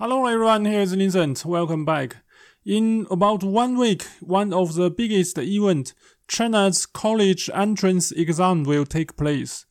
Hello everyone, here's Vincent. Welcome back. In about one week, one of the biggest event, China's college entrance exam will take place.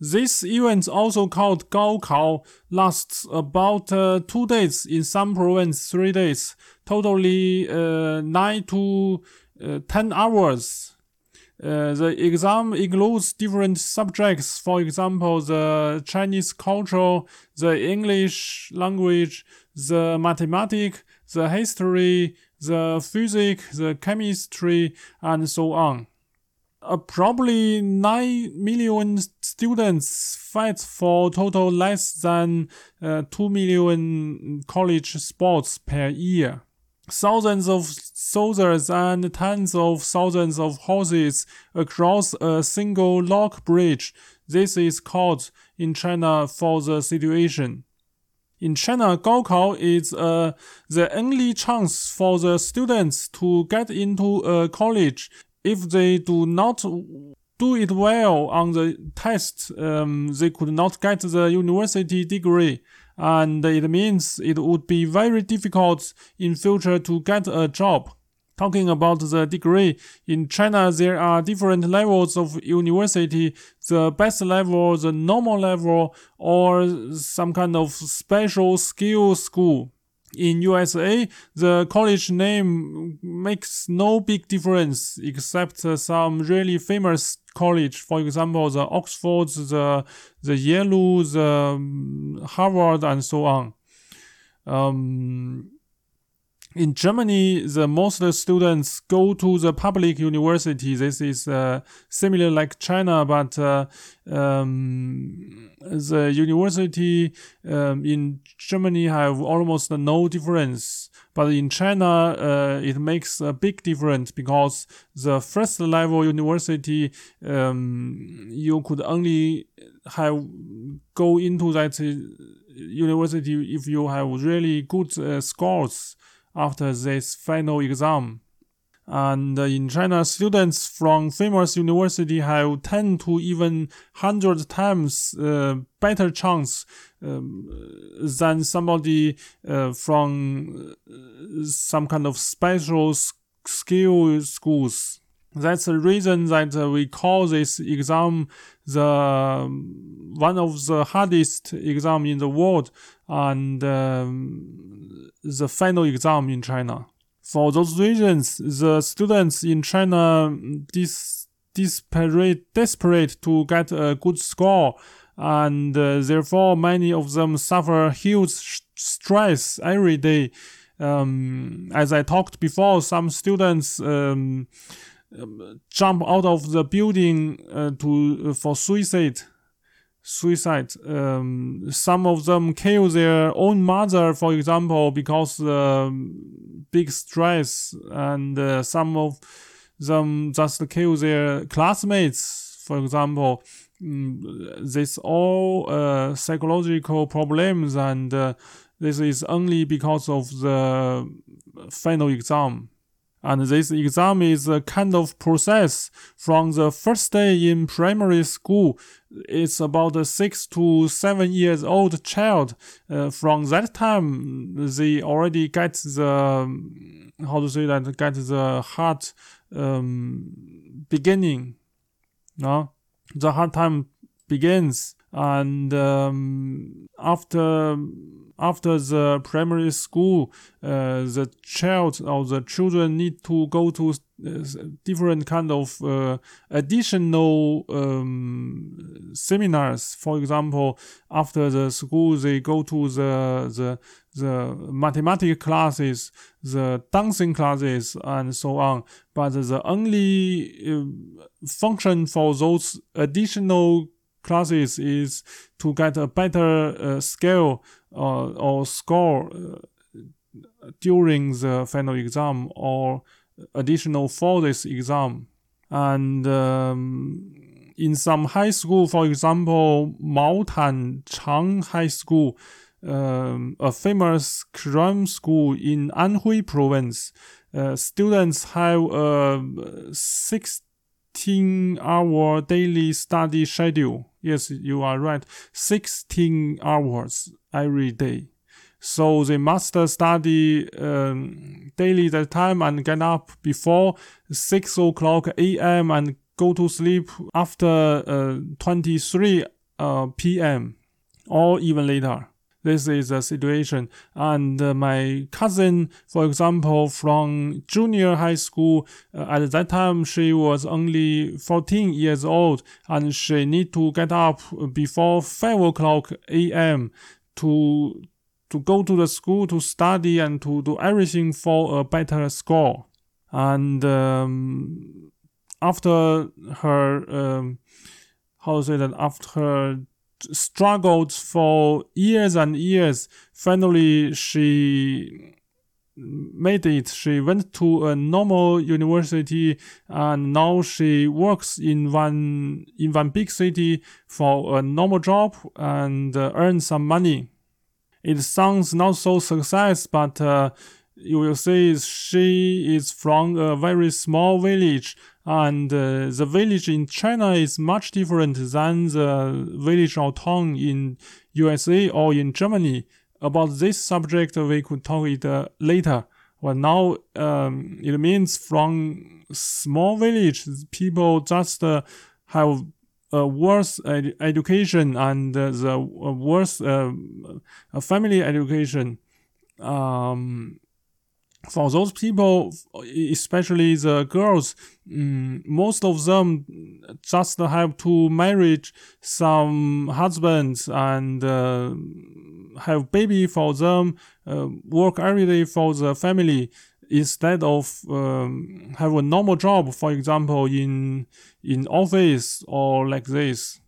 This event, also called Gaokao, lasts about uh, two days in some provinces, three days, totally uh, nine to uh, ten hours. Uh, the exam includes different subjects, for example, the Chinese culture, the English language, the mathematics, the history, the physics, the chemistry, and so on uh, probably 9 million students fight for total less than uh, 2 million college sports per year. Thousands of soldiers and tens of thousands of horses across a single lock bridge. This is called in China for the situation. In China, Gaokao is uh, the only chance for the students to get into a college if they do not do it well on the test, um, they could not get the university degree. And it means it would be very difficult in future to get a job. Talking about the degree, in China there are different levels of university, the best level, the normal level, or some kind of special skill school in USA, the college name makes no big difference except some really famous college. For example, the Oxford, the the Yale, the um, Harvard, and so on. Um, in Germany, the most students go to the public university. This is uh, similar like China, but uh, um, the university um, in Germany have almost no difference. But in China, uh, it makes a big difference because the first level university, um, you could only have go into that university if you have really good uh, scores after this final exam. And in China, students from famous university have 10 to even 100 times uh, better chance um, than somebody uh, from uh, some kind of special skill schools. That's the reason that uh, we call this exam the um, one of the hardest exam in the world and um, the final exam in China. For those reasons, the students in China dis- desperate, desperate to get a good score, and uh, therefore many of them suffer huge stress every day. Um, as I talked before, some students um, um jump out of the building uh, to uh, for suicide suicide. Um, some of them kill their own mother, for example, because uh, big stress, and uh, some of them just kill their classmates, for example. Mm, this all uh, psychological problems, and uh, this is only because of the final exam. And this exam is a kind of process from the first day in primary school. It's about a six to seven years old child. Uh, from that time, they already get the, how to say that, get the hard um, beginning. No? The hard time begins. And um, after after the primary school, uh, the child or the children need to go to different kind of uh, additional um, seminars. For example, after the school, they go to the the the mathematics classes, the dancing classes, and so on. But the only uh, function for those additional classes is to get a better uh, skill uh, or score uh, during the final exam or additional for this exam. And um, in some high school, for example, Maotanchang High School, um, a famous crime school in Anhui province, uh, students have a 16 hour daily study schedule Yes, you are right. 16 hours every day. So they must study um, daily that time and get up before 6 o'clock a.m. and go to sleep after uh, 23 uh, p.m. or even later. This is a situation. And uh, my cousin, for example, from junior high school, uh, at that time she was only 14 years old and she need to get up before 5 o'clock a.m. to to go to the school to study and to do everything for a better score. And um, after her, um, how to say that, after struggled for years and years. Finally, she made it. She went to a normal university and now she works in one in one big city for a normal job and uh, earn some money. It sounds not so success, but uh, you will see she is from a very small village and uh, the village in China is much different than the village or town in USA or in Germany. About this subject, we could talk it uh, later. Well, now um, it means from small village, people just uh, have a worse ed- education and the worse uh, family education. Um, for those people, especially the girls, um, most of them just have to marry some husbands and uh, have baby for them, uh, work every day for the family instead of um, have a normal job, for example, in in office or like this.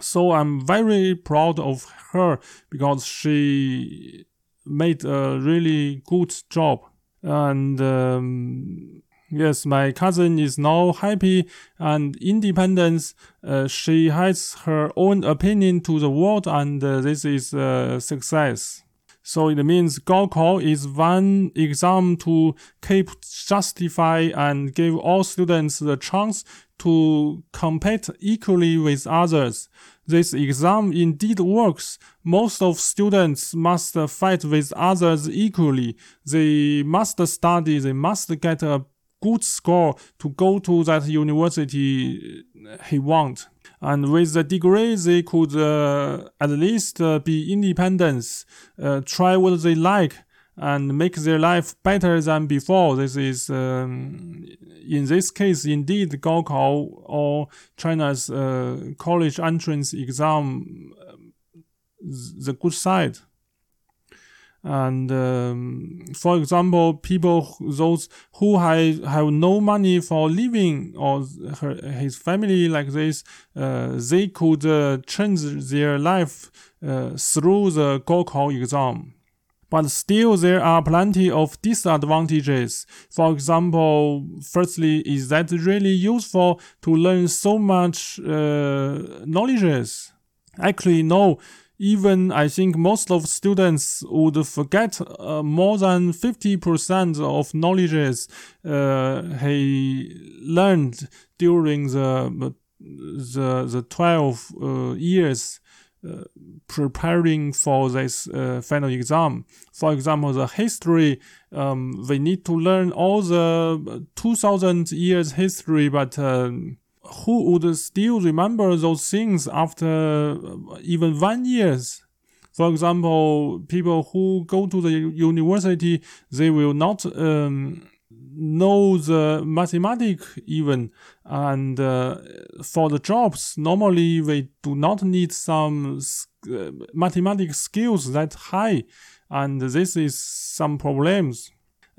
So I'm very proud of her because she made a really good job and um, yes, my cousin is now happy and independent. Uh, she has her own opinion to the world, and uh, this is a success. So it means Gaokao is one exam to keep justify and give all students the chance to compete equally with others. This exam indeed works. Most of students must fight with others equally. They must study, they must get a good score to go to that university he want. And with the degree, they could uh, at least uh, be independent, uh, try what they like, and make their life better than before. This is, um, in this case, indeed, Gaokao or China's uh, college entrance exam, the good side. And um, for example, people those who have, have no money for living or her, his family like this, uh, they could uh, change their life uh, through the Gaokao exam. But still, there are plenty of disadvantages. For example, firstly, is that really useful to learn so much uh, knowledge? Actually, no. Even I think most of students would forget uh, more than 50% of knowledge uh, he learned during the the the 12 uh, years uh, preparing for this uh, final exam. For example, the history, um, we need to learn all the 2000 years history, but uh, who would still remember those things after even one years? For example, people who go to the university, they will not um, know the mathematics even and uh, for the jobs normally we do not need some uh, mathematics skills that high and this is some problems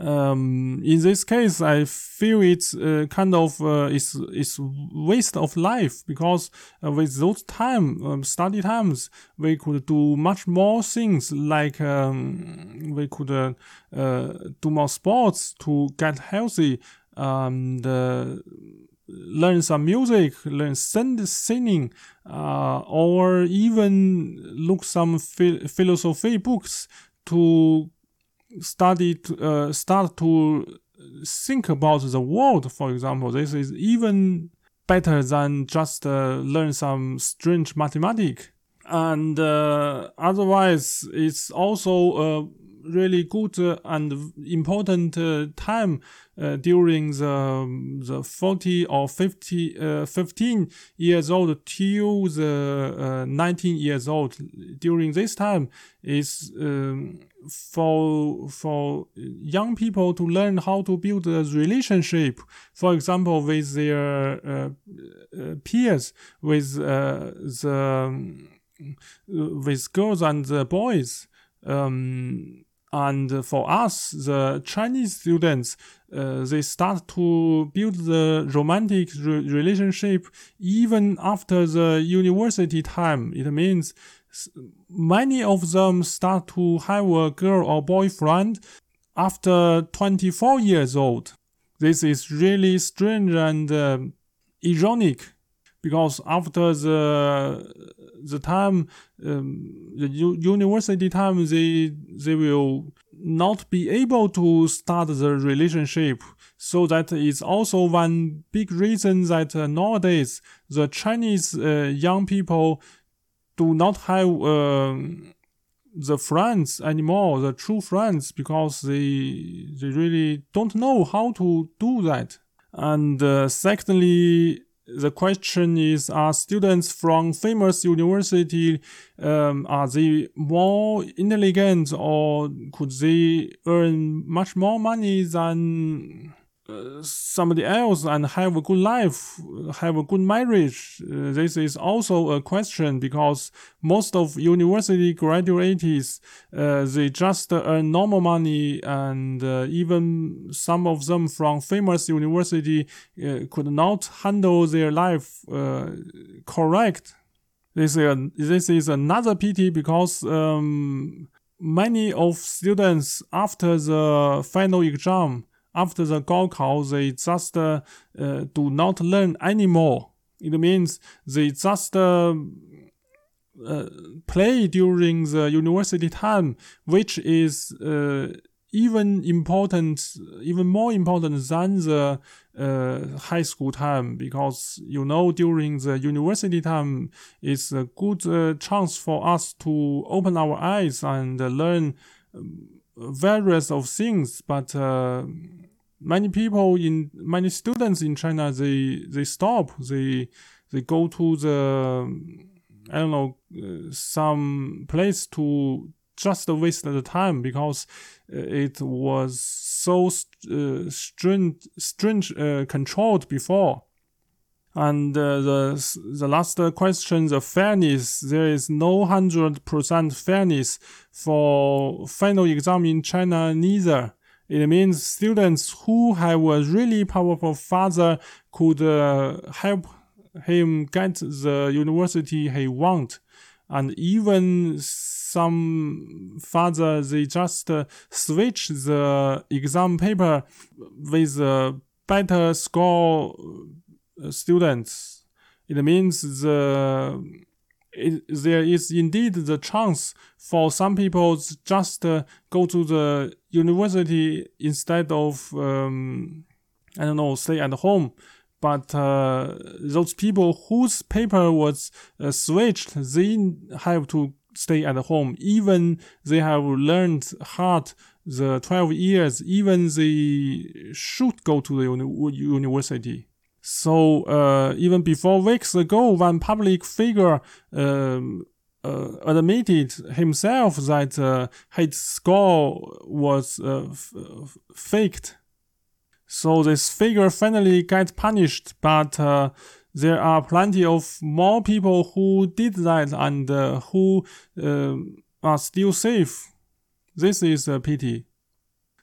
um, in this case, I feel it's uh, kind of uh, it's it's waste of life because uh, with those time um, study times we could do much more things like um, we could uh, uh, do more sports to get healthy and uh, learn some music, learn singing, or even look some philosophy books to study to, uh, start to think about the world, for example, this is even better than just uh, learn some strange mathematics. And uh, otherwise, it's also a really good uh, and important uh, time uh, during the the 40 or 50 uh, 15 years old till the uh, 19 years old. During this time is um, for for young people to learn how to build a relationship for example with their peers with the with girls and boys. Um, and for us, the Chinese students, uh, they start to build the romantic re relationship even after the university time. It means many of them start to have a girl or boyfriend after 24 years old. This is really strange and uh, ironic because after the the time um, the u- university time they they will not be able to start the relationship. So that is also one big reason that uh, nowadays the chinese uh, young people do not have uh, the friends anymore the true friends because they they really don't know how to do that. And uh, secondly the question is are students from famous university um, are they more intelligent or could they earn much more money than somebody else and have a good life, have a good marriage. Uh, this is also a question because most of university graduates, uh, they just earn normal money and uh, even some of them from famous university uh, could not handle their life uh, correct. This, this is another pity because um, many of students after the final exam after the Gaokao, they just uh, uh, do not learn anymore. It means they just uh, uh play during the university time, which is uh, even important, even more important than the uh, high school time, because you know during the university time it's a good chance for us to open our eyes and learn. Um, various of things, but uh, many people in many students in China they they stop they they go to the I don't know uh, some place to just waste the time because uh, it was so uh, strange strange uh, controlled before. And uh, the the last question, the fairness. There is no hundred percent fairness for final exam in China neither. It means students who have a really powerful father could uh, help him get the university he want. And even some father, they just uh, switch the exam paper with a better score uh, students. It means the it, there is indeed the chance for some people just uh, go to the university instead of um, I don't know stay at home. But uh, those people whose paper was uh, switched, they have to stay at home. Even they have learned hard the 12 years, even they should go to the uni- university. So uh, even before weeks ago, one public figure um, uh, admitted himself that uh, his score was uh, f- faked. So this figure finally got punished, but uh, there are plenty of more people who did that and uh, who um, are still safe. This is a pity.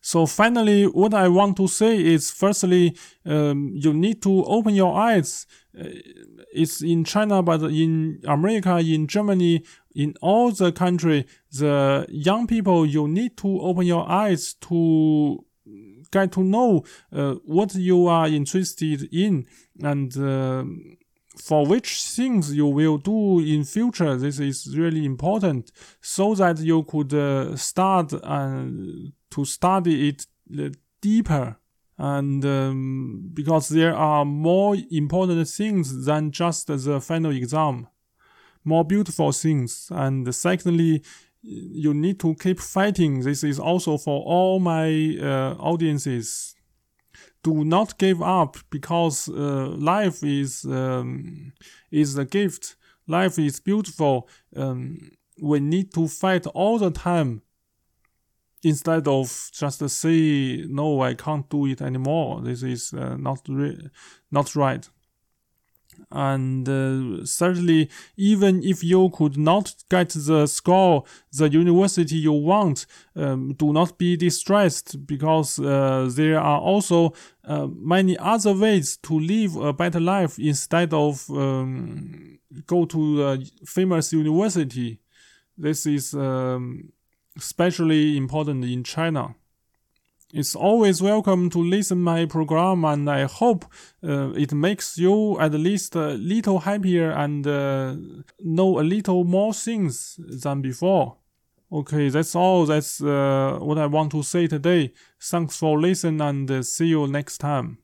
So finally, what I want to say is, firstly, um, you need to open your eyes. Uh, it's in China, but in America, in Germany, in all the country, the young people, you need to open your eyes to get to know uh, what you are interested in and uh, for which things you will do in future. This is really important so that you could uh, start and to study it deeper and um, because there are more important things than just the final exam more beautiful things and secondly you need to keep fighting. This is also for all my uh, audiences. Do not give up because uh, life is um, is a gift. Life is beautiful. Um, we need to fight all the time instead of just say no, I can't do it anymore. This is uh, not re- not right and uh, certainly even if you could not get the score the university you want um, do not be distressed because uh, there are also uh, many other ways to live a better life instead of um, go to a famous university this is um, especially important in china it's always welcome to listen my program, and I hope uh, it makes you at least a little happier and uh, know a little more things than before. Okay, that's all. That's uh, what I want to say today. Thanks for listening, and uh, see you next time.